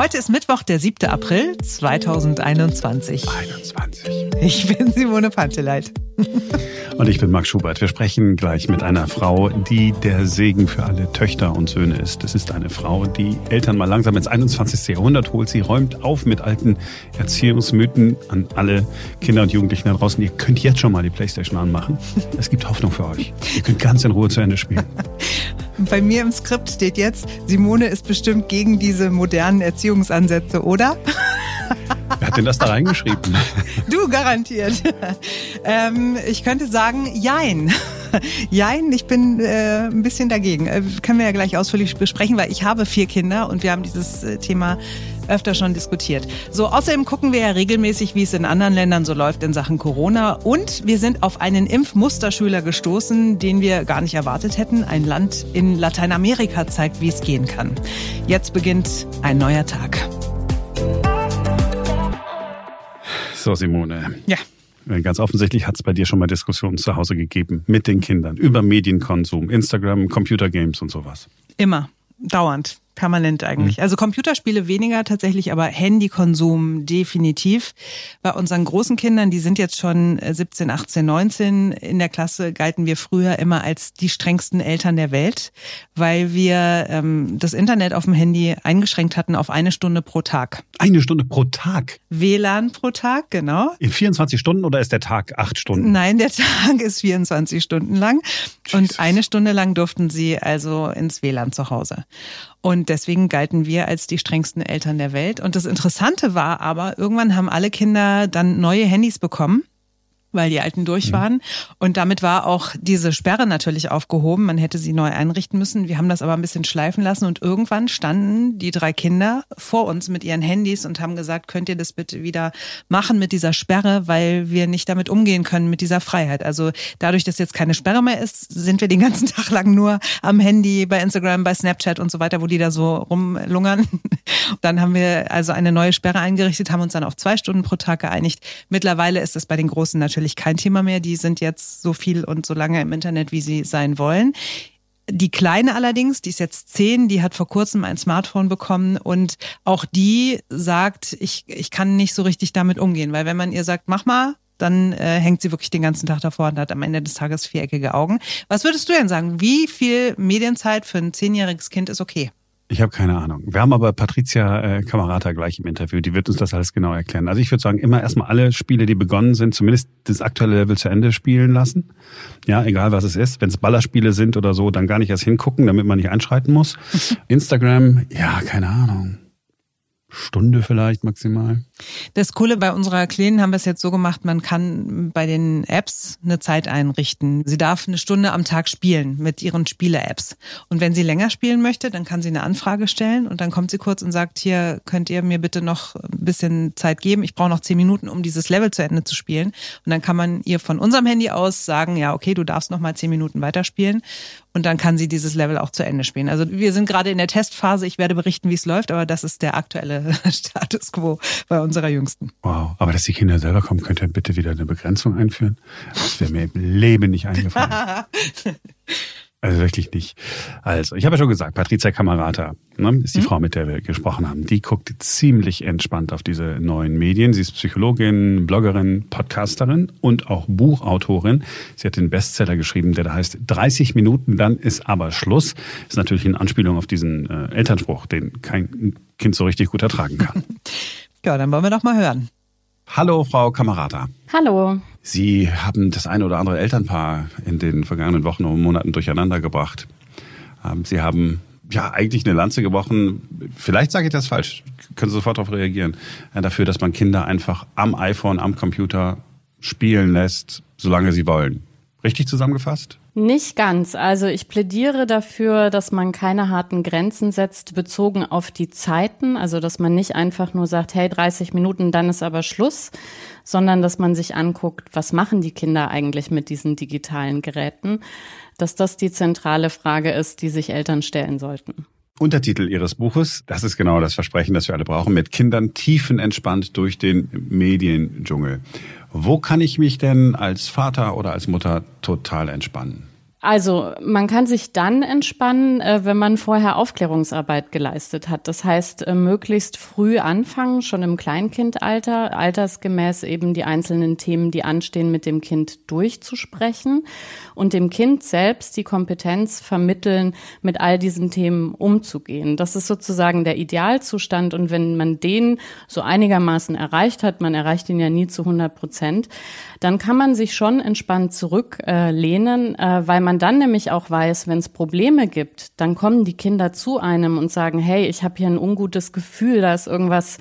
Heute ist Mittwoch, der 7. April 2021. 21. Ich bin Simone Panteleit. Und ich bin Marc Schubert. Wir sprechen gleich mit einer Frau, die der Segen für alle Töchter und Söhne ist. Das ist eine Frau, die Eltern mal langsam ins 21. Jahrhundert holt. Sie räumt auf mit alten Erziehungsmythen an alle Kinder und Jugendlichen da draußen. Ihr könnt jetzt schon mal die Playstation anmachen. Es gibt Hoffnung für euch. Ihr könnt ganz in Ruhe zu Ende spielen. Bei mir im Skript steht jetzt, Simone ist bestimmt gegen diese modernen Erziehungsansätze, oder? Wer hat denn das da reingeschrieben? Du garantiert. Ähm, ich könnte sagen, jein. Jein, ich bin äh, ein bisschen dagegen. Äh, können wir ja gleich ausführlich besprechen, weil ich habe vier Kinder und wir haben dieses äh, Thema öfter schon diskutiert. So, außerdem gucken wir ja regelmäßig, wie es in anderen Ländern so läuft in Sachen Corona. Und wir sind auf einen Impfmusterschüler gestoßen, den wir gar nicht erwartet hätten. Ein Land in Lateinamerika zeigt, wie es gehen kann. Jetzt beginnt ein neuer Tag. So, Simone. Ja. Ganz offensichtlich hat es bei dir schon mal Diskussionen zu Hause gegeben mit den Kindern über Medienkonsum, Instagram, Computergames und sowas. Immer, dauernd. Permanent eigentlich. Mhm. Also Computerspiele weniger tatsächlich, aber Handykonsum definitiv. Bei unseren großen Kindern, die sind jetzt schon 17, 18, 19 in der Klasse, galten wir früher immer als die strengsten Eltern der Welt, weil wir ähm, das Internet auf dem Handy eingeschränkt hatten auf eine Stunde pro Tag. Eine Stunde pro Tag? WLAN pro Tag, genau. In 24 Stunden oder ist der Tag acht Stunden? Nein, der Tag ist 24 Stunden lang. Jesus. Und eine Stunde lang durften sie also ins WLAN zu Hause. Und deswegen galten wir als die strengsten Eltern der Welt. Und das Interessante war aber, irgendwann haben alle Kinder dann neue Handys bekommen weil die alten durch mhm. waren. Und damit war auch diese Sperre natürlich aufgehoben. Man hätte sie neu einrichten müssen. Wir haben das aber ein bisschen schleifen lassen und irgendwann standen die drei Kinder vor uns mit ihren Handys und haben gesagt, könnt ihr das bitte wieder machen mit dieser Sperre, weil wir nicht damit umgehen können mit dieser Freiheit. Also dadurch, dass jetzt keine Sperre mehr ist, sind wir den ganzen Tag lang nur am Handy, bei Instagram, bei Snapchat und so weiter, wo die da so rumlungern. Dann haben wir also eine neue Sperre eingerichtet, haben uns dann auf zwei Stunden pro Tag geeinigt. Mittlerweile ist es bei den Großen natürlich natürlich kein Thema mehr. Die sind jetzt so viel und so lange im Internet, wie sie sein wollen. Die Kleine allerdings, die ist jetzt zehn, die hat vor kurzem ein Smartphone bekommen und auch die sagt, ich, ich kann nicht so richtig damit umgehen, weil wenn man ihr sagt, mach mal, dann äh, hängt sie wirklich den ganzen Tag davor und hat am Ende des Tages viereckige Augen. Was würdest du denn sagen? Wie viel Medienzeit für ein zehnjähriges Kind ist okay? Ich habe keine Ahnung. Wir haben aber Patricia äh, Kamerata gleich im Interview. Die wird uns das alles genau erklären. Also ich würde sagen, immer erstmal alle Spiele, die begonnen sind, zumindest das aktuelle Level zu Ende spielen lassen. Ja, egal was es ist. Wenn es Ballerspiele sind oder so, dann gar nicht erst hingucken, damit man nicht einschreiten muss. Instagram, ja, keine Ahnung. Stunde vielleicht maximal. Das Coole bei unserer Kleinen haben wir es jetzt so gemacht, man kann bei den Apps eine Zeit einrichten. Sie darf eine Stunde am Tag spielen mit ihren Spiele-Apps. Und wenn sie länger spielen möchte, dann kann sie eine Anfrage stellen und dann kommt sie kurz und sagt, hier könnt ihr mir bitte noch ein bisschen Zeit geben. Ich brauche noch zehn Minuten, um dieses Level zu Ende zu spielen. Und dann kann man ihr von unserem Handy aus sagen, ja, okay, du darfst noch mal zehn Minuten weiterspielen. Und dann kann sie dieses Level auch zu Ende spielen. Also wir sind gerade in der Testphase. Ich werde berichten, wie es läuft, aber das ist der aktuelle Status quo bei unserer Jüngsten. Wow, aber dass die Kinder selber kommen, könnt ihr bitte wieder eine Begrenzung einführen? Das wäre mir im Leben nicht eingefallen. Also wirklich nicht. Also, ich habe ja schon gesagt, Patricia Kamerata ne, ist die mhm. Frau, mit der wir gesprochen haben. Die guckt ziemlich entspannt auf diese neuen Medien. Sie ist Psychologin, Bloggerin, Podcasterin und auch Buchautorin. Sie hat den Bestseller geschrieben, der da heißt 30 Minuten, dann ist aber Schluss. Ist natürlich in Anspielung auf diesen äh, Elternspruch, den kein Kind so richtig gut ertragen kann. ja, dann wollen wir doch mal hören. Hallo, Frau Kamerata. Hallo. Sie haben das eine oder andere Elternpaar in den vergangenen Wochen und Monaten durcheinander gebracht. Ähm, Sie haben ja eigentlich eine Lanze gebrochen. Vielleicht sage ich das falsch. Können Sie sofort darauf reagieren. Äh, dafür, dass man Kinder einfach am iPhone, am Computer spielen lässt, solange sie wollen. Richtig zusammengefasst? Nicht ganz. Also ich plädiere dafür, dass man keine harten Grenzen setzt, bezogen auf die Zeiten. Also dass man nicht einfach nur sagt, hey, 30 Minuten, dann ist aber Schluss, sondern dass man sich anguckt, was machen die Kinder eigentlich mit diesen digitalen Geräten. Dass das die zentrale Frage ist, die sich Eltern stellen sollten. Untertitel Ihres Buches, das ist genau das Versprechen, das wir alle brauchen, mit Kindern tiefenentspannt durch den Mediendschungel. Wo kann ich mich denn als Vater oder als Mutter total entspannen? Also man kann sich dann entspannen, äh, wenn man vorher Aufklärungsarbeit geleistet hat. Das heißt, äh, möglichst früh anfangen, schon im Kleinkindalter, altersgemäß eben die einzelnen Themen, die anstehen, mit dem Kind durchzusprechen und dem Kind selbst die Kompetenz vermitteln, mit all diesen Themen umzugehen. Das ist sozusagen der Idealzustand und wenn man den so einigermaßen erreicht hat, man erreicht ihn ja nie zu 100 Prozent, dann kann man sich schon entspannt zurücklehnen, äh, weil man dann nämlich auch weiß, wenn es Probleme gibt, dann kommen die Kinder zu einem und sagen, hey, ich habe hier ein ungutes Gefühl, da ist irgendwas,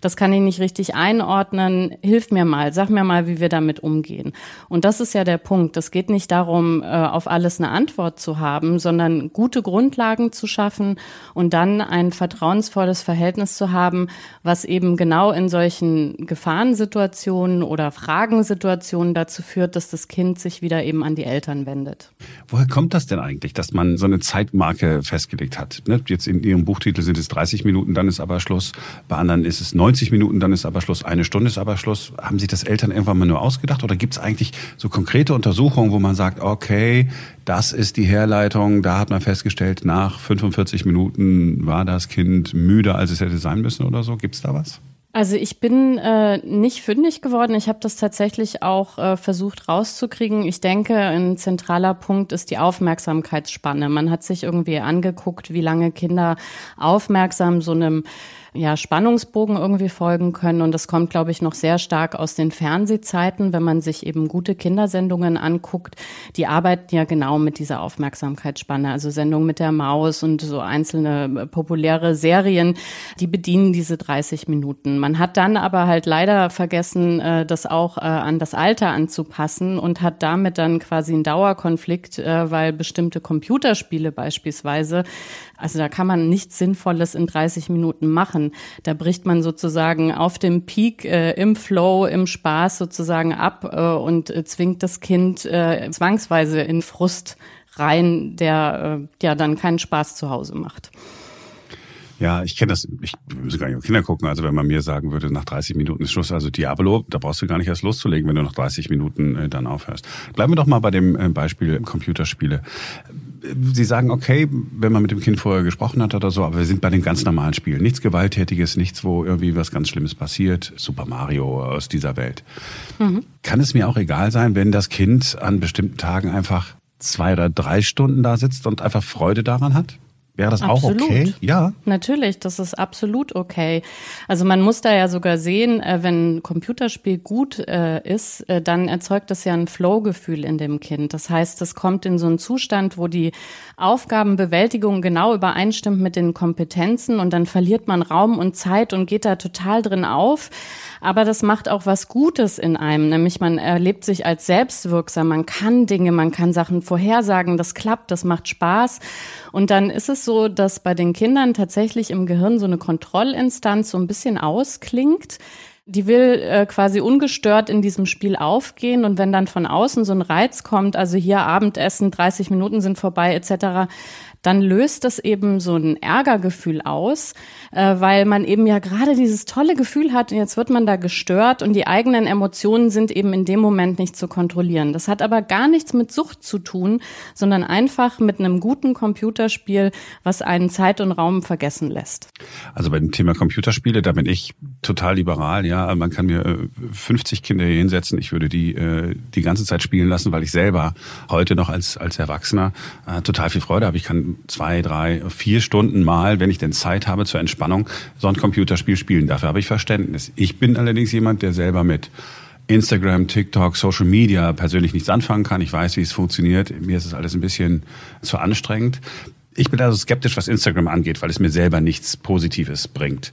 das kann ich nicht richtig einordnen, hilf mir mal, sag mir mal, wie wir damit umgehen. Und das ist ja der Punkt. Es geht nicht darum, äh, auf alles eine Antwort zu haben, sondern gute Grundlagen zu schaffen und dann ein vertrauensvolles Verhältnis zu haben, was eben genau in solchen Gefahrensituationen oder Fragensituationen Situation dazu führt, dass das Kind sich wieder eben an die Eltern wendet. Woher kommt das denn eigentlich, dass man so eine Zeitmarke festgelegt hat? Ne, jetzt in Ihrem Buchtitel sind es 30 Minuten, dann ist aber Schluss. Bei anderen ist es 90 Minuten, dann ist aber Schluss. Eine Stunde ist aber Schluss. Haben sich das Eltern irgendwann mal nur ausgedacht? Oder gibt es eigentlich so konkrete Untersuchungen, wo man sagt, okay, das ist die Herleitung, da hat man festgestellt, nach 45 Minuten war das Kind müder, als es hätte sein müssen oder so? Gibt es da was? Also ich bin äh, nicht fündig geworden. Ich habe das tatsächlich auch äh, versucht rauszukriegen. Ich denke, ein zentraler Punkt ist die Aufmerksamkeitsspanne. Man hat sich irgendwie angeguckt, wie lange Kinder aufmerksam so einem ja, Spannungsbogen irgendwie folgen können. Und das kommt, glaube ich, noch sehr stark aus den Fernsehzeiten, wenn man sich eben gute Kindersendungen anguckt. Die arbeiten ja genau mit dieser Aufmerksamkeitsspanne. Also Sendungen mit der Maus und so einzelne populäre Serien, die bedienen diese 30 Minuten. Man hat dann aber halt leider vergessen, äh, das auch äh, an das Alter anzupassen und hat damit dann quasi einen Dauerkonflikt, äh, weil bestimmte Computerspiele beispielsweise also da kann man nichts Sinnvolles in 30 Minuten machen. Da bricht man sozusagen auf dem Peak, äh, im Flow, im Spaß sozusagen ab äh, und äh, zwingt das Kind äh, zwangsweise in Frust rein, der äh, ja dann keinen Spaß zu Hause macht. Ja, ich kenne das, ich muss gar nicht auf Kinder gucken. Also wenn man mir sagen würde, nach 30 Minuten ist Schluss, also Diablo, da brauchst du gar nicht erst loszulegen, wenn du nach 30 Minuten äh, dann aufhörst. Bleiben wir doch mal bei dem äh, Beispiel Computerspiele. Sie sagen, okay, wenn man mit dem Kind vorher gesprochen hat oder so, aber wir sind bei den ganz normalen Spielen. Nichts Gewalttätiges, nichts, wo irgendwie was ganz Schlimmes passiert. Super Mario aus dieser Welt. Mhm. Kann es mir auch egal sein, wenn das Kind an bestimmten Tagen einfach zwei oder drei Stunden da sitzt und einfach Freude daran hat? Wäre das absolut. auch okay? Ja. Natürlich, das ist absolut okay. Also man muss da ja sogar sehen, äh, wenn ein Computerspiel gut äh, ist, äh, dann erzeugt das ja ein Flow-Gefühl in dem Kind. Das heißt, es kommt in so einen Zustand, wo die Aufgabenbewältigung genau übereinstimmt mit den Kompetenzen und dann verliert man Raum und Zeit und geht da total drin auf. Aber das macht auch was Gutes in einem, nämlich man erlebt sich als selbstwirksam, man kann Dinge, man kann Sachen vorhersagen, das klappt, das macht Spaß. Und dann ist es so, dass bei den Kindern tatsächlich im Gehirn so eine Kontrollinstanz so ein bisschen ausklingt. Die will äh, quasi ungestört in diesem Spiel aufgehen und wenn dann von außen so ein Reiz kommt, also hier Abendessen, 30 Minuten sind vorbei etc., dann löst das eben so ein Ärgergefühl aus, äh, weil man eben ja gerade dieses tolle Gefühl hat und jetzt wird man da gestört und die eigenen Emotionen sind eben in dem Moment nicht zu kontrollieren. Das hat aber gar nichts mit Sucht zu tun, sondern einfach mit einem guten Computerspiel, was einen Zeit und Raum vergessen lässt. Also bei dem Thema Computerspiele, da bin ich total liberal. Ja, man kann mir 50 äh, Kinder hier hinsetzen. Ich würde die äh, die ganze Zeit spielen lassen, weil ich selber heute noch als als Erwachsener total viel Freude habe. Ich kann zwei, drei, vier Stunden mal, wenn ich denn Zeit habe zur Entspannung, so ein Computerspiel spielen. Dafür habe ich Verständnis. Ich bin allerdings jemand, der selber mit Instagram, TikTok, Social Media persönlich nichts anfangen kann. Ich weiß, wie es funktioniert. Mir ist es alles ein bisschen zu anstrengend. Ich bin also skeptisch, was Instagram angeht, weil es mir selber nichts Positives bringt.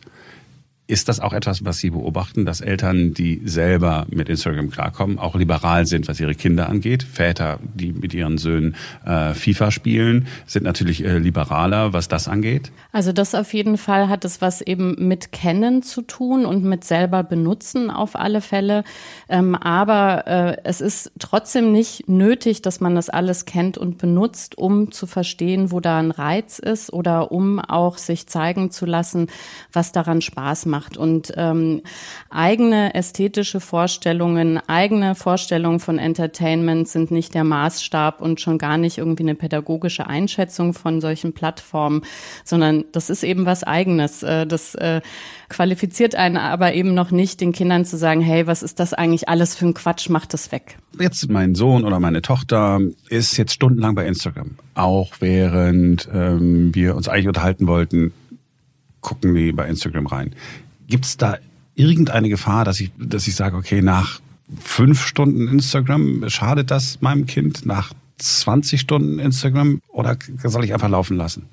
Ist das auch etwas, was Sie beobachten, dass Eltern, die selber mit Instagram klarkommen, auch liberal sind, was ihre Kinder angeht? Väter, die mit ihren Söhnen äh, FIFA spielen, sind natürlich äh, liberaler, was das angeht? Also das auf jeden Fall hat es was eben mit Kennen zu tun und mit selber benutzen auf alle Fälle. Ähm, aber äh, es ist trotzdem nicht nötig, dass man das alles kennt und benutzt, um zu verstehen, wo da ein Reiz ist oder um auch sich zeigen zu lassen, was daran Spaß macht macht. Und ähm, eigene ästhetische Vorstellungen, eigene Vorstellungen von Entertainment sind nicht der Maßstab und schon gar nicht irgendwie eine pädagogische Einschätzung von solchen Plattformen, sondern das ist eben was Eigenes. Äh, das äh, qualifiziert einen aber eben noch nicht, den Kindern zu sagen, hey, was ist das eigentlich alles für ein Quatsch, mach das weg. Jetzt mein Sohn oder meine Tochter ist jetzt stundenlang bei Instagram. Auch während ähm, wir uns eigentlich unterhalten wollten, gucken die bei Instagram rein. Gibt es da irgendeine Gefahr, dass ich, dass ich sage, okay, nach fünf Stunden Instagram schadet das meinem Kind? Nach 20 Stunden Instagram oder soll ich einfach laufen lassen?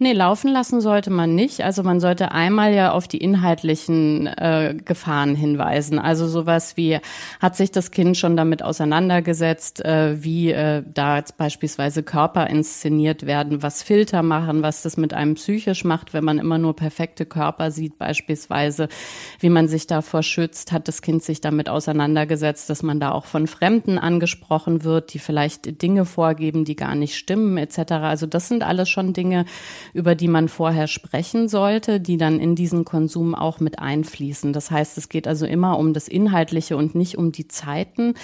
Nee, laufen lassen sollte man nicht. Also man sollte einmal ja auf die inhaltlichen äh, Gefahren hinweisen. Also sowas wie, hat sich das Kind schon damit auseinandergesetzt, äh, wie äh, da jetzt beispielsweise Körper inszeniert werden, was Filter machen, was das mit einem psychisch macht, wenn man immer nur perfekte Körper sieht beispielsweise, wie man sich davor schützt, hat das Kind sich damit auseinandergesetzt, dass man da auch von Fremden angesprochen wird, die vielleicht Dinge vorgeben, die gar nicht stimmen etc. Also das sind alles schon Dinge, über die man vorher sprechen sollte, die dann in diesen Konsum auch mit einfließen. Das heißt, es geht also immer um das Inhaltliche und nicht um die Zeiten.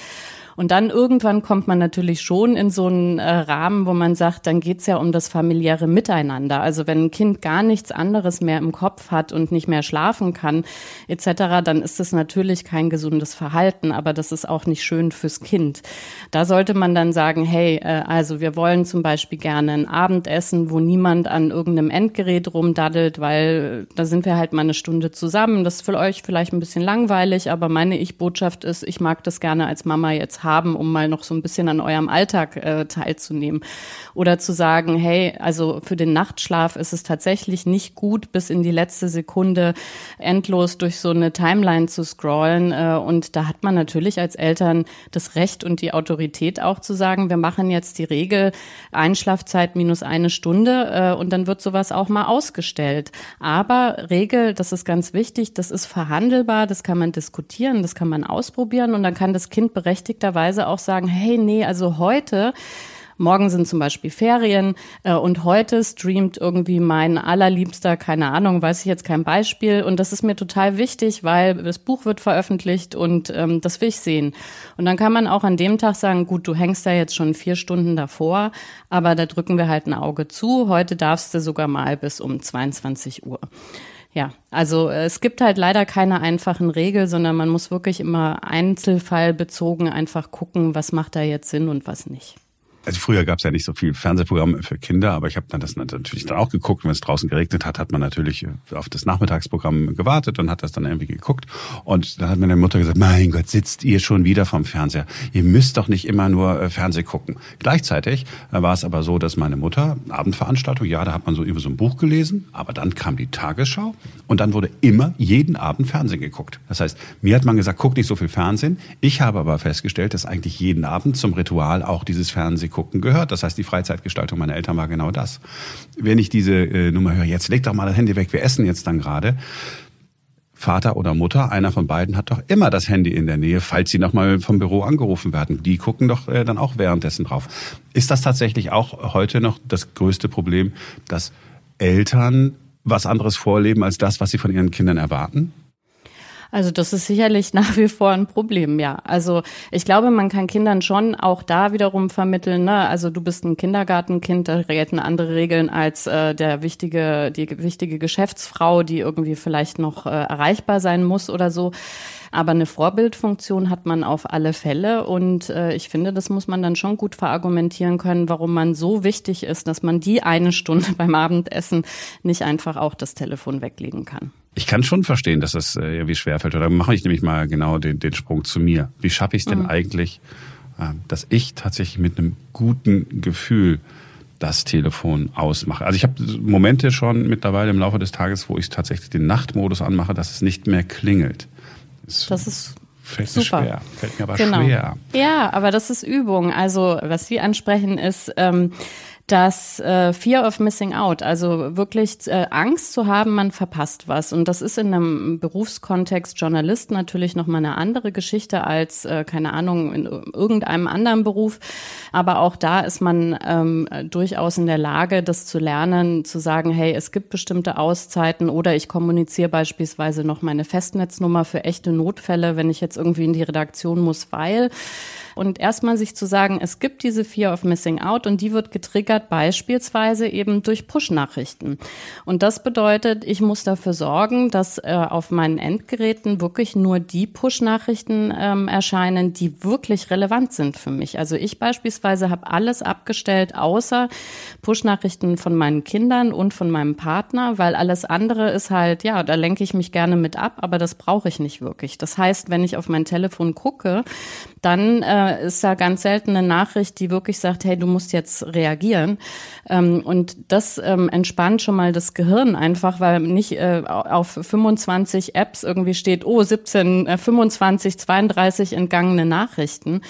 Und dann irgendwann kommt man natürlich schon in so einen äh, Rahmen, wo man sagt, dann geht's ja um das familiäre Miteinander. Also wenn ein Kind gar nichts anderes mehr im Kopf hat und nicht mehr schlafen kann, etc., dann ist das natürlich kein gesundes Verhalten, aber das ist auch nicht schön fürs Kind. Da sollte man dann sagen, hey, äh, also wir wollen zum Beispiel gerne ein Abendessen, wo niemand an irgendeinem Endgerät rumdaddelt, weil da sind wir halt mal eine Stunde zusammen. Das ist für euch vielleicht ein bisschen langweilig, aber meine Ich-Botschaft ist, ich mag das gerne als Mama jetzt haben, um mal noch so ein bisschen an eurem Alltag äh, teilzunehmen. Oder zu sagen, hey, also für den Nachtschlaf ist es tatsächlich nicht gut, bis in die letzte Sekunde endlos durch so eine Timeline zu scrollen. Äh, und da hat man natürlich als Eltern das Recht und die Autorität auch zu sagen, wir machen jetzt die Regel Einschlafzeit minus eine Stunde äh, und dann wird sowas auch mal ausgestellt. Aber Regel, das ist ganz wichtig, das ist verhandelbar, das kann man diskutieren, das kann man ausprobieren und dann kann das Kind berechtigter möglicherweise auch sagen, hey, nee, also heute Morgen sind zum Beispiel Ferien äh, und heute streamt irgendwie mein allerliebster, keine Ahnung, weiß ich jetzt kein Beispiel. Und das ist mir total wichtig, weil das Buch wird veröffentlicht und ähm, das will ich sehen. Und dann kann man auch an dem Tag sagen, gut, du hängst da jetzt schon vier Stunden davor, aber da drücken wir halt ein Auge zu. Heute darfst du sogar mal bis um 22 Uhr. Ja, also äh, es gibt halt leider keine einfachen Regeln, sondern man muss wirklich immer einzelfallbezogen einfach gucken, was macht da jetzt Sinn und was nicht. Also früher gab es ja nicht so viel Fernsehprogramme für Kinder, aber ich habe dann das natürlich dann auch geguckt. Wenn es draußen geregnet hat, hat man natürlich auf das Nachmittagsprogramm gewartet und hat das dann irgendwie geguckt. Und dann hat meine Mutter gesagt, mein Gott, sitzt ihr schon wieder vom Fernseher? Ihr müsst doch nicht immer nur äh, Fernseh gucken. Gleichzeitig äh, war es aber so, dass meine Mutter, Abendveranstaltung, ja, da hat man so über so ein Buch gelesen, aber dann kam die Tagesschau und dann wurde immer jeden Abend Fernsehen geguckt. Das heißt, mir hat man gesagt, guck nicht so viel Fernsehen. Ich habe aber festgestellt, dass eigentlich jeden Abend zum Ritual auch dieses Fernsehen gucken gehört. Das heißt, die Freizeitgestaltung meiner Eltern war genau das. Wenn ich diese äh, Nummer höre, jetzt leg doch mal das Handy weg, wir essen jetzt dann gerade. Vater oder Mutter, einer von beiden hat doch immer das Handy in der Nähe, falls sie nochmal vom Büro angerufen werden. Die gucken doch äh, dann auch währenddessen drauf. Ist das tatsächlich auch heute noch das größte Problem, dass Eltern was anderes vorleben als das, was sie von ihren Kindern erwarten? Also das ist sicherlich nach wie vor ein Problem, ja. Also ich glaube, man kann Kindern schon auch da wiederum vermitteln, ne? also du bist ein Kindergartenkind, da gelten andere Regeln als äh, der wichtige, die wichtige Geschäftsfrau, die irgendwie vielleicht noch äh, erreichbar sein muss oder so. Aber eine Vorbildfunktion hat man auf alle Fälle und äh, ich finde, das muss man dann schon gut verargumentieren können, warum man so wichtig ist, dass man die eine Stunde beim Abendessen nicht einfach auch das Telefon weglegen kann. Ich kann schon verstehen, dass das äh, irgendwie schwerfällt. Oder mache ich nämlich mal genau den, den Sprung zu mir. Wie schaffe ich es denn mhm. eigentlich, äh, dass ich tatsächlich mit einem guten Gefühl das Telefon ausmache. Also ich habe Momente schon mittlerweile im Laufe des Tages, wo ich tatsächlich den Nachtmodus anmache, dass es nicht mehr klingelt. Das, das ist fällt super. mir schwer. Fällt mir aber genau. schwer. Ja, aber das ist Übung. Also was Sie ansprechen ist, ähm, das äh, Fear of Missing Out, also wirklich äh, Angst zu haben, man verpasst was. Und das ist in einem Berufskontext Journalist natürlich nochmal eine andere Geschichte als, äh, keine Ahnung, in irgendeinem anderen Beruf. Aber auch da ist man ähm, durchaus in der Lage, das zu lernen, zu sagen, hey, es gibt bestimmte Auszeiten oder ich kommuniziere beispielsweise noch meine Festnetznummer für echte Notfälle, wenn ich jetzt irgendwie in die Redaktion muss, weil und erstmal sich zu sagen, es gibt diese Fear of Missing Out und die wird getriggert beispielsweise eben durch Push-Nachrichten. Und das bedeutet, ich muss dafür sorgen, dass äh, auf meinen Endgeräten wirklich nur die Push-Nachrichten ähm, erscheinen, die wirklich relevant sind für mich. Also ich beispielsweise habe alles abgestellt, außer Push-Nachrichten von meinen Kindern und von meinem Partner, weil alles andere ist halt, ja, da lenke ich mich gerne mit ab, aber das brauche ich nicht wirklich. Das heißt, wenn ich auf mein Telefon gucke, dann äh, ist da ganz selten eine Nachricht, die wirklich sagt, hey, du musst jetzt reagieren. Ähm, und das ähm, entspannt schon mal das Gehirn einfach, weil nicht äh, auf 25 Apps irgendwie steht, oh, 17, äh, 25, 32 entgangene Nachrichten.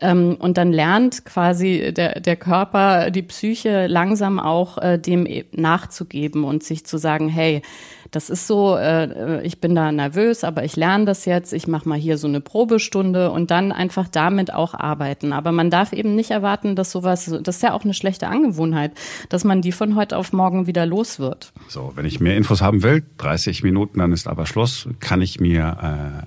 Ähm, und dann lernt quasi der, der Körper, die Psyche langsam auch äh, dem e-, nachzugeben und sich zu sagen, hey, das ist so, äh, ich bin da nervös, aber ich lerne das jetzt, ich mache mal hier so eine Probestunde und dann einfach damit auch arbeiten. Aber man darf eben nicht erwarten, dass sowas, das ist ja auch eine schlechte Angewohnheit, dass man die von heute auf morgen wieder los wird. So, wenn ich mehr Infos haben will, 30 Minuten, dann ist aber Schluss, kann ich mir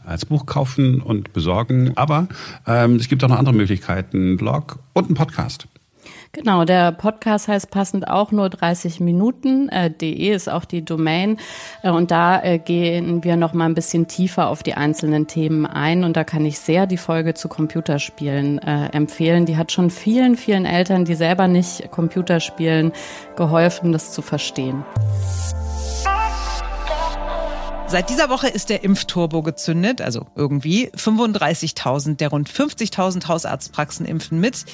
äh, als Buch kaufen und besorgen. Aber ähm, es gibt auch noch andere Möglichkeiten, Blog und ein Podcast. Genau, der Podcast heißt passend auch nur 30 Minuten. Äh, de ist auch die Domain. Äh, und da äh, gehen wir noch mal ein bisschen tiefer auf die einzelnen Themen ein. Und da kann ich sehr die Folge zu Computerspielen äh, empfehlen. Die hat schon vielen, vielen Eltern, die selber nicht Computerspielen, geholfen, das zu verstehen. Seit dieser Woche ist der Impfturbo gezündet, also irgendwie 35.000 der rund 50.000 Hausarztpraxen impfen mit.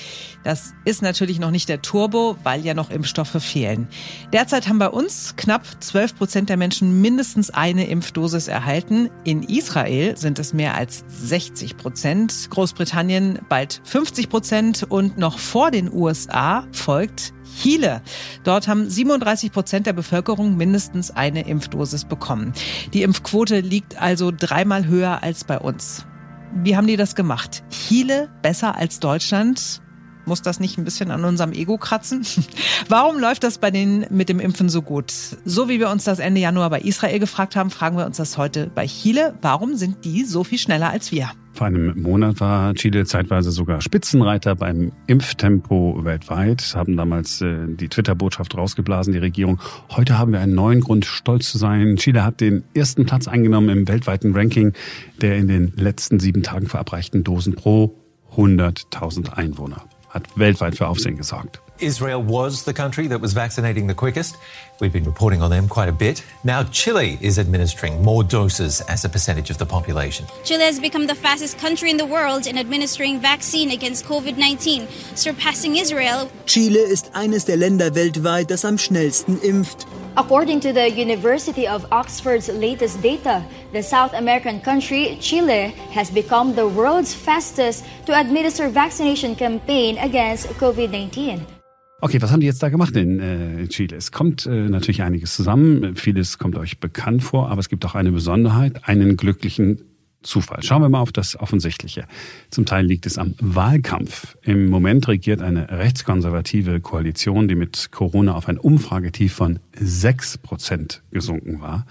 Das ist natürlich noch nicht der Turbo, weil ja noch Impfstoffe fehlen. Derzeit haben bei uns knapp 12 Prozent der Menschen mindestens eine Impfdosis erhalten. In Israel sind es mehr als 60 Prozent, Großbritannien bald 50 Prozent und noch vor den USA folgt Chile. Dort haben 37 Prozent der Bevölkerung mindestens eine Impfdosis bekommen. Die Impfquote liegt also dreimal höher als bei uns. Wie haben die das gemacht? Chile besser als Deutschland? Muss das nicht ein bisschen an unserem Ego kratzen? Warum läuft das bei denen mit dem Impfen so gut? So wie wir uns das Ende Januar bei Israel gefragt haben, fragen wir uns das heute bei Chile. Warum sind die so viel schneller als wir? Vor einem Monat war Chile zeitweise sogar Spitzenreiter beim Impftempo weltweit, haben damals äh, die Twitter-Botschaft rausgeblasen, die Regierung. Heute haben wir einen neuen Grund, stolz zu sein. Chile hat den ersten Platz eingenommen im weltweiten Ranking der in den letzten sieben Tagen verabreichten Dosen pro 100.000 Einwohner. Hat weltweit für Aufsehen gesorgt. Israel was the country that was vaccinating the quickest. We've been reporting on them quite a bit. Now Chile is administering more doses as a percentage of the population. Chile has become the fastest country in the world in administering vaccine against COVID-19, surpassing Israel. Chile ist eines der Länder weltweit, das am schnellsten impft. According to the University of Oxford's latest data, the South American country, Chile, has become the world's fastest to administer vaccination campaign against COVID-19. Okay, was haben die jetzt da gemacht in, äh, Chile? Es kommt äh, natürlich einiges zusammen. Vieles kommt euch bekannt vor, aber es gibt auch eine Besonderheit, einen glücklichen Zufall. Schauen wir mal auf das Offensichtliche. Zum Teil liegt es am Wahlkampf. Im Moment regiert eine rechtskonservative Koalition, die mit Corona auf ein Umfragetief von sechs Prozent gesunken war.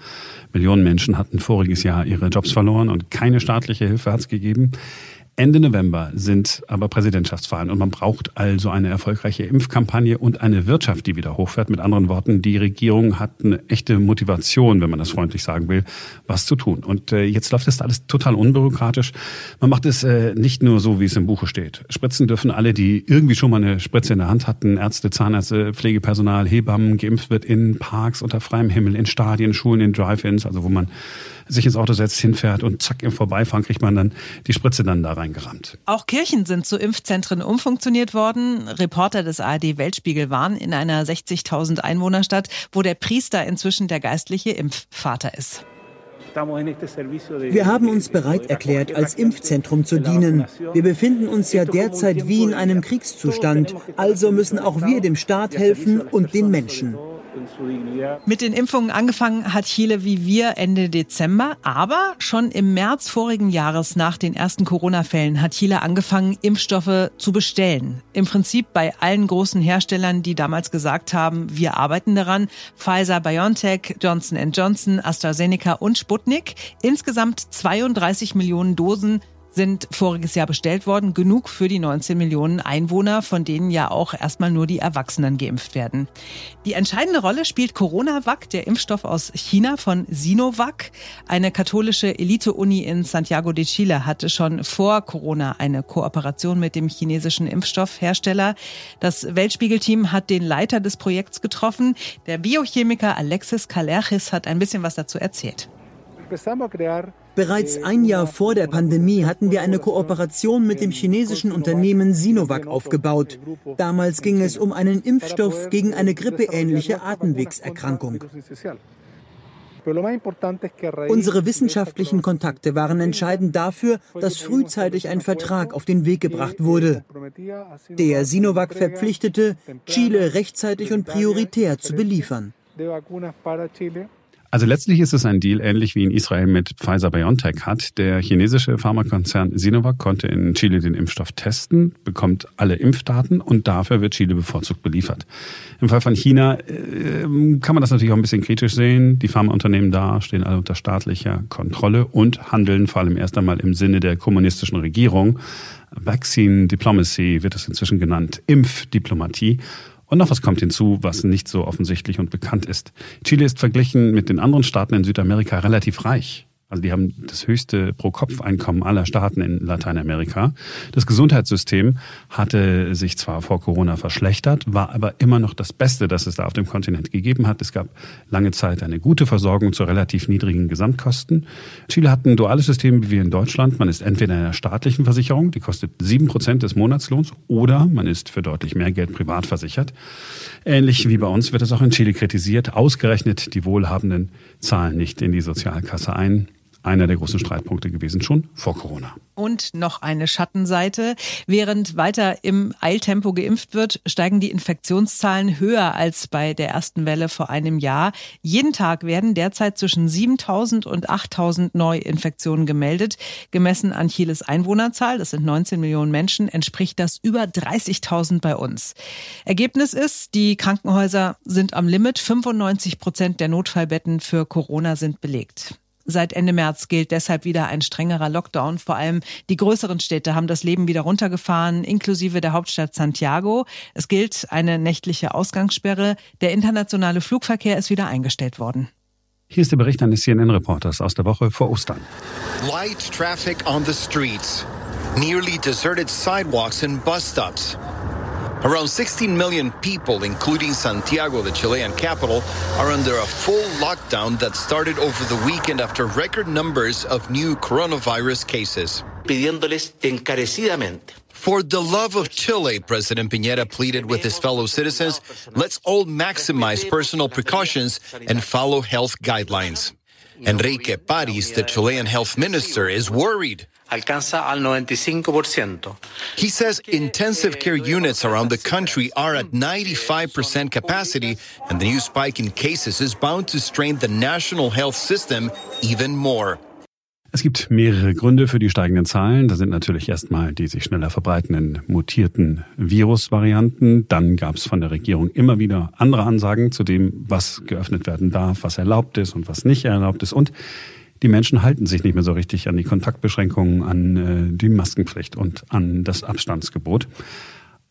Millionen Menschen hatten voriges Jahr ihre Jobs verloren und keine staatliche Hilfe hat es gegeben. Ende November sind aber Präsidentschaftswahlen und man braucht also eine erfolgreiche Impfkampagne und eine Wirtschaft, die wieder hochfährt. Mit anderen Worten, die Regierung hat eine echte Motivation, wenn man das freundlich sagen will, was zu tun. Und äh, jetzt läuft das alles total unbürokratisch. Man macht es äh, nicht nur so, wie es im Buche steht. Spritzen dürfen alle, die irgendwie schon mal eine Spritze in der Hand hatten, Ärzte, Zahnärzte, Pflegepersonal, Hebammen, geimpft wird in Parks unter freiem Himmel, in Stadien, Schulen, in Drive-ins, also wo man sich ins Auto setzt, hinfährt und zack, im Vorbeifahren kriegt man dann die Spritze dann da reingerammt. Auch Kirchen sind zu Impfzentren umfunktioniert worden. Reporter des ARD Weltspiegel waren in einer 60.000 Einwohnerstadt, wo der Priester inzwischen der geistliche Impfvater ist. Wir haben uns bereit erklärt, als Impfzentrum zu dienen. Wir befinden uns ja derzeit wie in einem Kriegszustand, also müssen auch wir dem Staat helfen und den Menschen. Mit den Impfungen angefangen hat Chile wie wir Ende Dezember, aber schon im März vorigen Jahres nach den ersten Corona-Fällen hat Chile angefangen, Impfstoffe zu bestellen. Im Prinzip bei allen großen Herstellern, die damals gesagt haben, wir arbeiten daran. Pfizer, BioNTech, Johnson Johnson, AstraZeneca und Sputnik. Insgesamt 32 Millionen Dosen sind voriges Jahr bestellt worden, genug für die 19 Millionen Einwohner, von denen ja auch erstmal nur die Erwachsenen geimpft werden. Die entscheidende Rolle spielt Coronavac, der Impfstoff aus China von Sinovac. Eine katholische Elite-Uni in Santiago de Chile hatte schon vor Corona eine Kooperation mit dem chinesischen Impfstoffhersteller. Das Weltspiegelteam hat den Leiter des Projekts getroffen. Der Biochemiker Alexis Kalerchis hat ein bisschen was dazu erzählt. Bereits ein Jahr vor der Pandemie hatten wir eine Kooperation mit dem chinesischen Unternehmen Sinovac aufgebaut. Damals ging es um einen Impfstoff gegen eine grippeähnliche Atemwegserkrankung. Unsere wissenschaftlichen Kontakte waren entscheidend dafür, dass frühzeitig ein Vertrag auf den Weg gebracht wurde. Der Sinovac verpflichtete, Chile rechtzeitig und prioritär zu beliefern. Also letztlich ist es ein Deal ähnlich wie in Israel mit Pfizer-BioNTech hat. Der chinesische Pharmakonzern Sinovac konnte in Chile den Impfstoff testen, bekommt alle Impfdaten und dafür wird Chile bevorzugt beliefert. Im Fall von China äh, kann man das natürlich auch ein bisschen kritisch sehen. Die Pharmaunternehmen da stehen alle unter staatlicher Kontrolle und handeln vor allem erst einmal im Sinne der kommunistischen Regierung. Vaccine Diplomacy wird es inzwischen genannt, Impfdiplomatie. Und noch was kommt hinzu, was nicht so offensichtlich und bekannt ist. Chile ist verglichen mit den anderen Staaten in Südamerika relativ reich. Also die haben das höchste Pro-Kopf-Einkommen aller Staaten in Lateinamerika. Das Gesundheitssystem hatte sich zwar vor Corona verschlechtert, war aber immer noch das Beste, das es da auf dem Kontinent gegeben hat. Es gab lange Zeit eine gute Versorgung zu relativ niedrigen Gesamtkosten. Chile hat ein duales System wie wir in Deutschland. Man ist entweder in einer staatlichen Versicherung, die kostet sieben Prozent des Monatslohns, oder man ist für deutlich mehr Geld privat versichert. Ähnlich wie bei uns wird es auch in Chile kritisiert. Ausgerechnet die Wohlhabenden zahlen nicht in die Sozialkasse ein einer der großen Streitpunkte gewesen, schon vor Corona. Und noch eine Schattenseite. Während weiter im Eiltempo geimpft wird, steigen die Infektionszahlen höher als bei der ersten Welle vor einem Jahr. Jeden Tag werden derzeit zwischen 7000 und 8000 Neuinfektionen gemeldet. Gemessen an Chiles Einwohnerzahl, das sind 19 Millionen Menschen, entspricht das über 30.000 bei uns. Ergebnis ist, die Krankenhäuser sind am Limit. 95 Prozent der Notfallbetten für Corona sind belegt. Seit Ende März gilt deshalb wieder ein strengerer Lockdown. Vor allem die größeren Städte haben das Leben wieder runtergefahren, inklusive der Hauptstadt Santiago. Es gilt eine nächtliche Ausgangssperre. Der internationale Flugverkehr ist wieder eingestellt worden. Hier ist der Bericht eines CNN-Reporters aus der Woche vor Ostern. Light traffic on the streets, nearly deserted sidewalks and bus stops. Around 16 million people, including Santiago, the Chilean capital, are under a full lockdown that started over the weekend after record numbers of new coronavirus cases. Pidiéndoles encarecidamente For the love of Chile, President Piñera pleaded with his fellow citizens, let's all maximize personal precautions and follow health guidelines. Enrique Paris, the Chilean health minister, is worried. Alcanza al 95%. He says intensive care units around the country are at 95% capacity, and the new spike in cases is bound to strain the national health system even more. Es gibt mehrere Gründe für die steigenden Zahlen. Da sind natürlich erstmal die sich schneller verbreitenden mutierten Virusvarianten. Dann gab es von der Regierung immer wieder andere Ansagen zu dem, was geöffnet werden darf, was erlaubt ist und was nicht erlaubt ist. Und die Menschen halten sich nicht mehr so richtig an die Kontaktbeschränkungen, an äh, die Maskenpflicht und an das Abstandsgebot.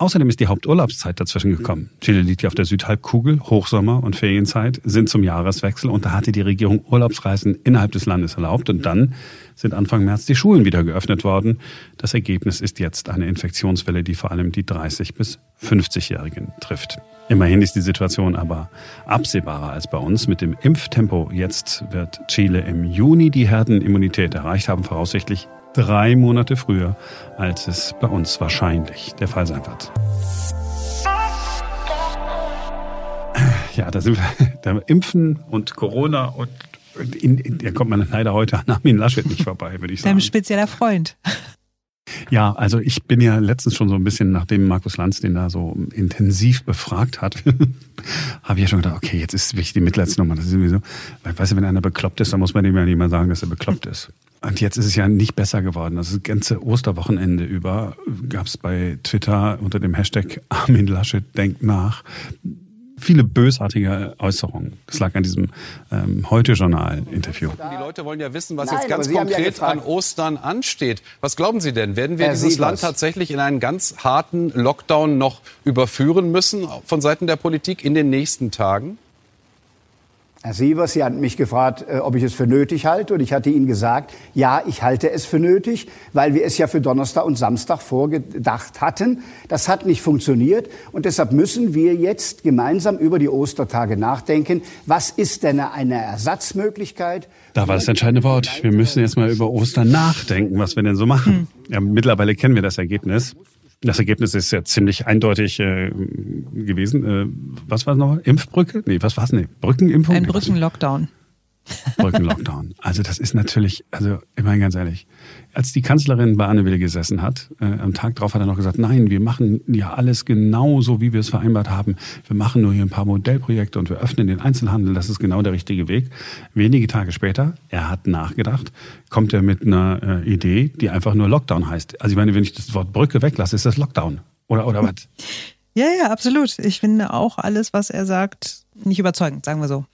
Außerdem ist die Haupturlaubszeit dazwischen gekommen. Chile liegt ja auf der Südhalbkugel. Hochsommer und Ferienzeit sind zum Jahreswechsel und da hatte die Regierung Urlaubsreisen innerhalb des Landes erlaubt und dann sind Anfang März die Schulen wieder geöffnet worden. Das Ergebnis ist jetzt eine Infektionswelle, die vor allem die 30 bis 50-Jährigen trifft. Immerhin ist die Situation aber absehbarer als bei uns. Mit dem Impftempo jetzt wird Chile im Juni die Herdenimmunität erreicht haben, voraussichtlich drei Monate früher, als es bei uns wahrscheinlich der Fall sein wird. Ja, da sind wir. Da Impfen und Corona und in, in, da kommt man leider heute an Armin Laschet nicht vorbei, würde ich sagen. Dein spezieller Freund. Ja, also ich bin ja letztens schon so ein bisschen, nachdem Markus Lanz den da so intensiv befragt hat, habe ich ja schon gedacht, okay, jetzt ist wirklich die Mitleidsnummer. Das ist sowieso, weil, weißt du, wenn einer bekloppt ist, dann muss man dem ja nicht mal sagen, dass er bekloppt ist. Und jetzt ist es ja nicht besser geworden. Das ganze Osterwochenende über gab es bei Twitter unter dem Hashtag Armin Laschet denkt nach viele bösartige Äußerungen. Das lag an diesem ähm, Heute-Journal-Interview. Die Leute wollen ja wissen, was Nein, jetzt ganz konkret ja an Ostern ansteht. Was glauben Sie denn? Werden wir dieses. Land tatsächlich in einen ganz harten Lockdown noch überführen müssen von Seiten der Politik in den nächsten Tagen? Herr Sievers, Sie hatten mich gefragt, äh, ob ich es für nötig halte. Und ich hatte Ihnen gesagt, ja, ich halte es für nötig, weil wir es ja für Donnerstag und Samstag vorgedacht hatten. Das hat nicht funktioniert. Und deshalb müssen wir jetzt gemeinsam über die Ostertage nachdenken. Was ist denn eine Ersatzmöglichkeit? Da war das entscheidende Wort. Wir müssen jetzt mal über Ostern nachdenken, was wir denn so machen. Ja, mittlerweile kennen wir das Ergebnis. Das Ergebnis ist ja ziemlich eindeutig äh, gewesen. Äh, was war es nochmal? Impfbrücke? Nee, was war es? Nee, Brückenimpfung? Ein Brückenlockdown. Brückenlockdown. Also das ist natürlich, also ich meine ganz ehrlich, als die Kanzlerin bei Annewille gesessen hat, äh, am Tag drauf hat er noch gesagt, nein, wir machen ja alles genau so, wie wir es vereinbart haben. Wir machen nur hier ein paar Modellprojekte und wir öffnen den Einzelhandel. Das ist genau der richtige Weg. Wenige Tage später, er hat nachgedacht, kommt er mit einer äh, Idee, die einfach nur Lockdown heißt. Also ich meine, wenn ich das Wort Brücke weglasse, ist das Lockdown. Oder, oder was? Ja, ja, absolut. Ich finde auch alles, was er sagt, nicht überzeugend, sagen wir so.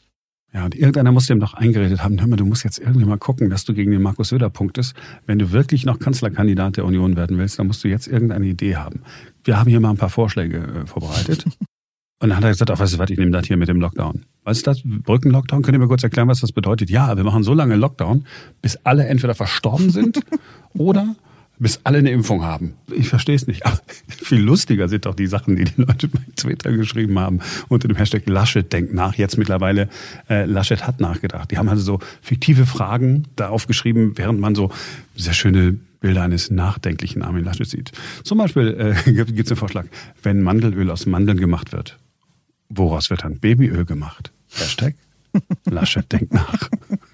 Ja, und irgendeiner muss dem doch eingeredet haben, hör mal, du musst jetzt irgendwie mal gucken, dass du gegen den Markus Söder punktest. Wenn du wirklich noch Kanzlerkandidat der Union werden willst, dann musst du jetzt irgendeine Idee haben. Wir haben hier mal ein paar Vorschläge äh, vorbereitet. Und dann hat er gesagt, ach, weißt du was, ich nehme das hier mit dem Lockdown. Was ist das? Brückenlockdown? Könnt ihr mir kurz erklären, was das bedeutet? Ja, wir machen so lange Lockdown, bis alle entweder verstorben sind oder bis alle eine Impfung haben. Ich verstehe es nicht. Aber viel lustiger sind doch die Sachen, die die Leute bei Twitter geschrieben haben unter dem Hashtag Laschet denkt nach. Jetzt mittlerweile äh, Laschet hat nachgedacht. Die haben also so fiktive Fragen da aufgeschrieben, während man so sehr schöne Bilder eines nachdenklichen Armin Laschet sieht. Zum Beispiel äh, gibt es einen Vorschlag, wenn Mandelöl aus Mandeln gemacht wird, woraus wird dann Babyöl gemacht? Hashtag Laschet denkt nach.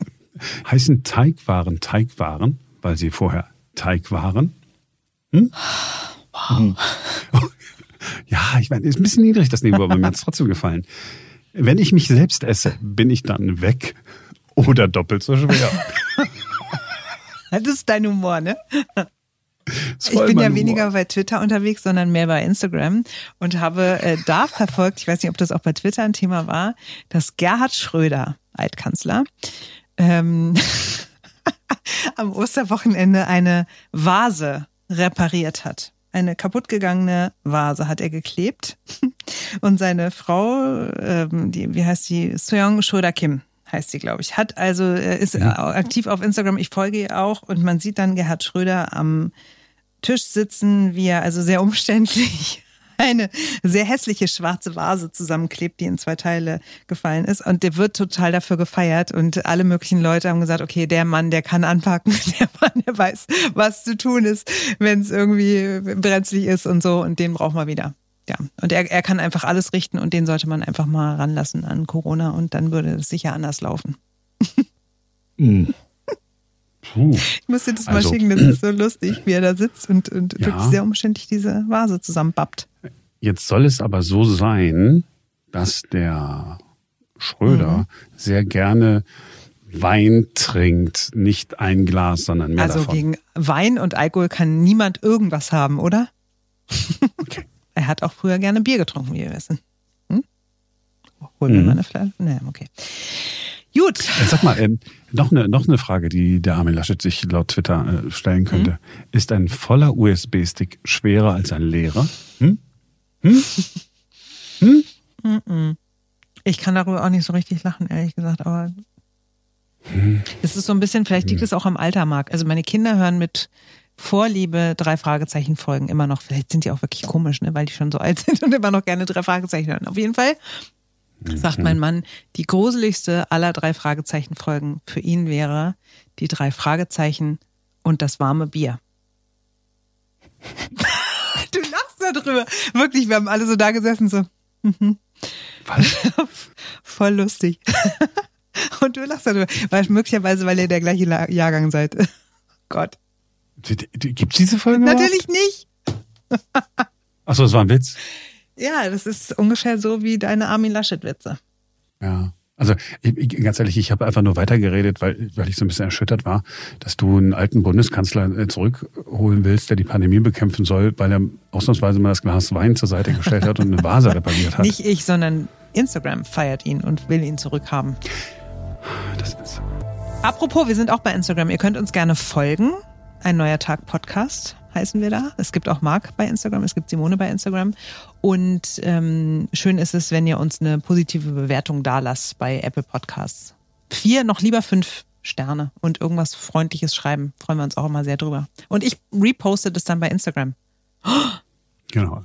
Heißen Teigwaren Teigwaren, weil sie vorher Teigwaren. Hm? Wow. Ja, ich meine, ist ein bisschen niedrig das Niveau, aber mir hat es trotzdem gefallen. Wenn ich mich selbst esse, bin ich dann weg oder doppelt so schwer. Das ist dein Humor, ne? Ich bin ja weniger Humor. bei Twitter unterwegs, sondern mehr bei Instagram und habe äh, da verfolgt, ich weiß nicht, ob das auch bei Twitter ein Thema war, dass Gerhard Schröder, Altkanzler, ähm, am Osterwochenende eine Vase repariert hat. Eine kaputtgegangene Vase hat er geklebt. Und seine Frau, ähm, die, wie heißt die? Soyoung Shoda Kim heißt sie, glaube ich, hat also, ist ja. aktiv auf Instagram. Ich folge ihr auch und man sieht dann Gerhard Schröder am Tisch sitzen, wie er also sehr umständlich eine sehr hässliche schwarze Vase zusammenklebt, die in zwei Teile gefallen ist. Und der wird total dafür gefeiert. Und alle möglichen Leute haben gesagt, okay, der Mann, der kann anpacken, der Mann, der weiß, was zu tun ist, wenn es irgendwie brenzlig ist und so. Und den brauchen wir wieder. Ja, und er, er kann einfach alles richten und den sollte man einfach mal ranlassen an Corona und dann würde es sicher anders laufen. mm. Puh. Ich musste das mal also, schicken, das ist so lustig, wie er da sitzt und, und ja. wirklich sehr umständlich diese Vase zusammenbappt. Jetzt soll es aber so sein, dass der Schröder mhm. sehr gerne Wein trinkt, nicht ein Glas, sondern mehr also davon. Also gegen Wein und Alkohol kann niemand irgendwas haben, oder? Okay. er hat auch früher gerne Bier getrunken, wie wir wissen. Hm? Holen wir mhm. mal eine Flasche? Nee, okay. Gut. Äh, sag mal, äh, noch, eine, noch eine Frage, die der Armin Laschet sich laut Twitter äh, stellen könnte. Mhm. Ist ein voller USB-Stick schwerer als ein leerer? Hm? Hm? Hm? Ich kann darüber auch nicht so richtig lachen, ehrlich gesagt, aber hm. es ist so ein bisschen, vielleicht liegt hm. es auch am Alter, Marc. Also meine Kinder hören mit Vorliebe drei Fragezeichen folgen immer noch. Vielleicht sind die auch wirklich komisch, ne, weil die schon so alt sind und immer noch gerne drei Fragezeichen hören. Auf jeden Fall sagt mein Mann, die gruseligste aller drei Fragezeichen Folgen für ihn wäre die drei Fragezeichen und das warme Bier. du lachst darüber. Wirklich, wir haben alle so da gesessen, so. Mhm. Was? Voll lustig. Und du lachst darüber. Weil möglicherweise, weil ihr der gleiche Jahrgang seid. Gott. Gibt es diese Folge? Natürlich nicht. Achso, das war ein Witz. Ja, das ist ungefähr so wie deine Armin Laschet-Witze. Ja. Also ich, ganz ehrlich, ich habe einfach nur weitergeredet, weil, weil ich so ein bisschen erschüttert war, dass du einen alten Bundeskanzler äh, zurückholen willst, der die Pandemie bekämpfen soll, weil er ausnahmsweise mal das Glas Wein zur Seite gestellt hat und eine Vase repariert hat. Nicht ich, sondern Instagram feiert ihn und will ihn zurückhaben. Das ist. Apropos, wir sind auch bei Instagram. Ihr könnt uns gerne folgen. Ein neuer Tag Podcast heißen wir da. Es gibt auch Marc bei Instagram, es gibt Simone bei Instagram. Und ähm, schön ist es, wenn ihr uns eine positive Bewertung da lasst bei Apple Podcasts. Vier, noch lieber fünf Sterne und irgendwas Freundliches schreiben. Freuen wir uns auch immer sehr drüber. Und ich reposte das dann bei Instagram. Genau.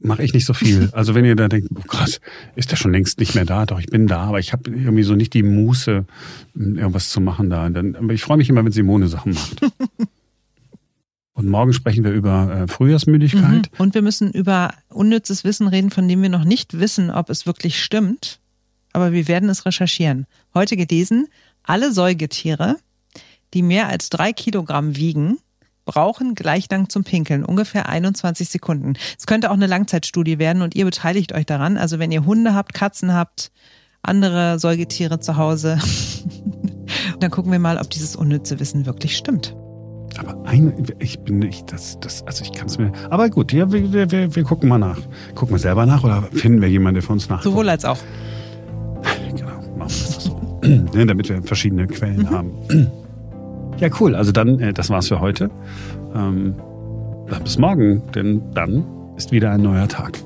Mache ich nicht so viel. Also wenn ihr da denkt, oh krass, ist der schon längst nicht mehr da? Doch, ich bin da, aber ich habe irgendwie so nicht die Muße, irgendwas zu machen da. Dann, aber ich freue mich immer, wenn Simone Sachen macht. Und morgen sprechen wir über äh, Frühjahrsmüdigkeit. Mhm. Und wir müssen über unnützes Wissen reden, von dem wir noch nicht wissen, ob es wirklich stimmt. Aber wir werden es recherchieren. Heute gelesen, alle Säugetiere, die mehr als drei Kilogramm wiegen, brauchen gleich lang zum Pinkeln, ungefähr 21 Sekunden. Es könnte auch eine Langzeitstudie werden und ihr beteiligt euch daran. Also wenn ihr Hunde habt, Katzen habt, andere Säugetiere zu Hause, dann gucken wir mal, ob dieses unnütze Wissen wirklich stimmt. Aber ein, ich bin nicht, das, das, also ich kann es mir. Aber gut, ja, wir, wir, wir gucken mal nach. Gucken wir selber nach oder finden wir jemanden, der für uns nach? Sowohl als auch. Genau, machen wir das so. ne, damit wir verschiedene Quellen mhm. haben. ja, cool. Also dann, äh, das war's für heute. Ähm, bis morgen, denn dann ist wieder ein neuer Tag.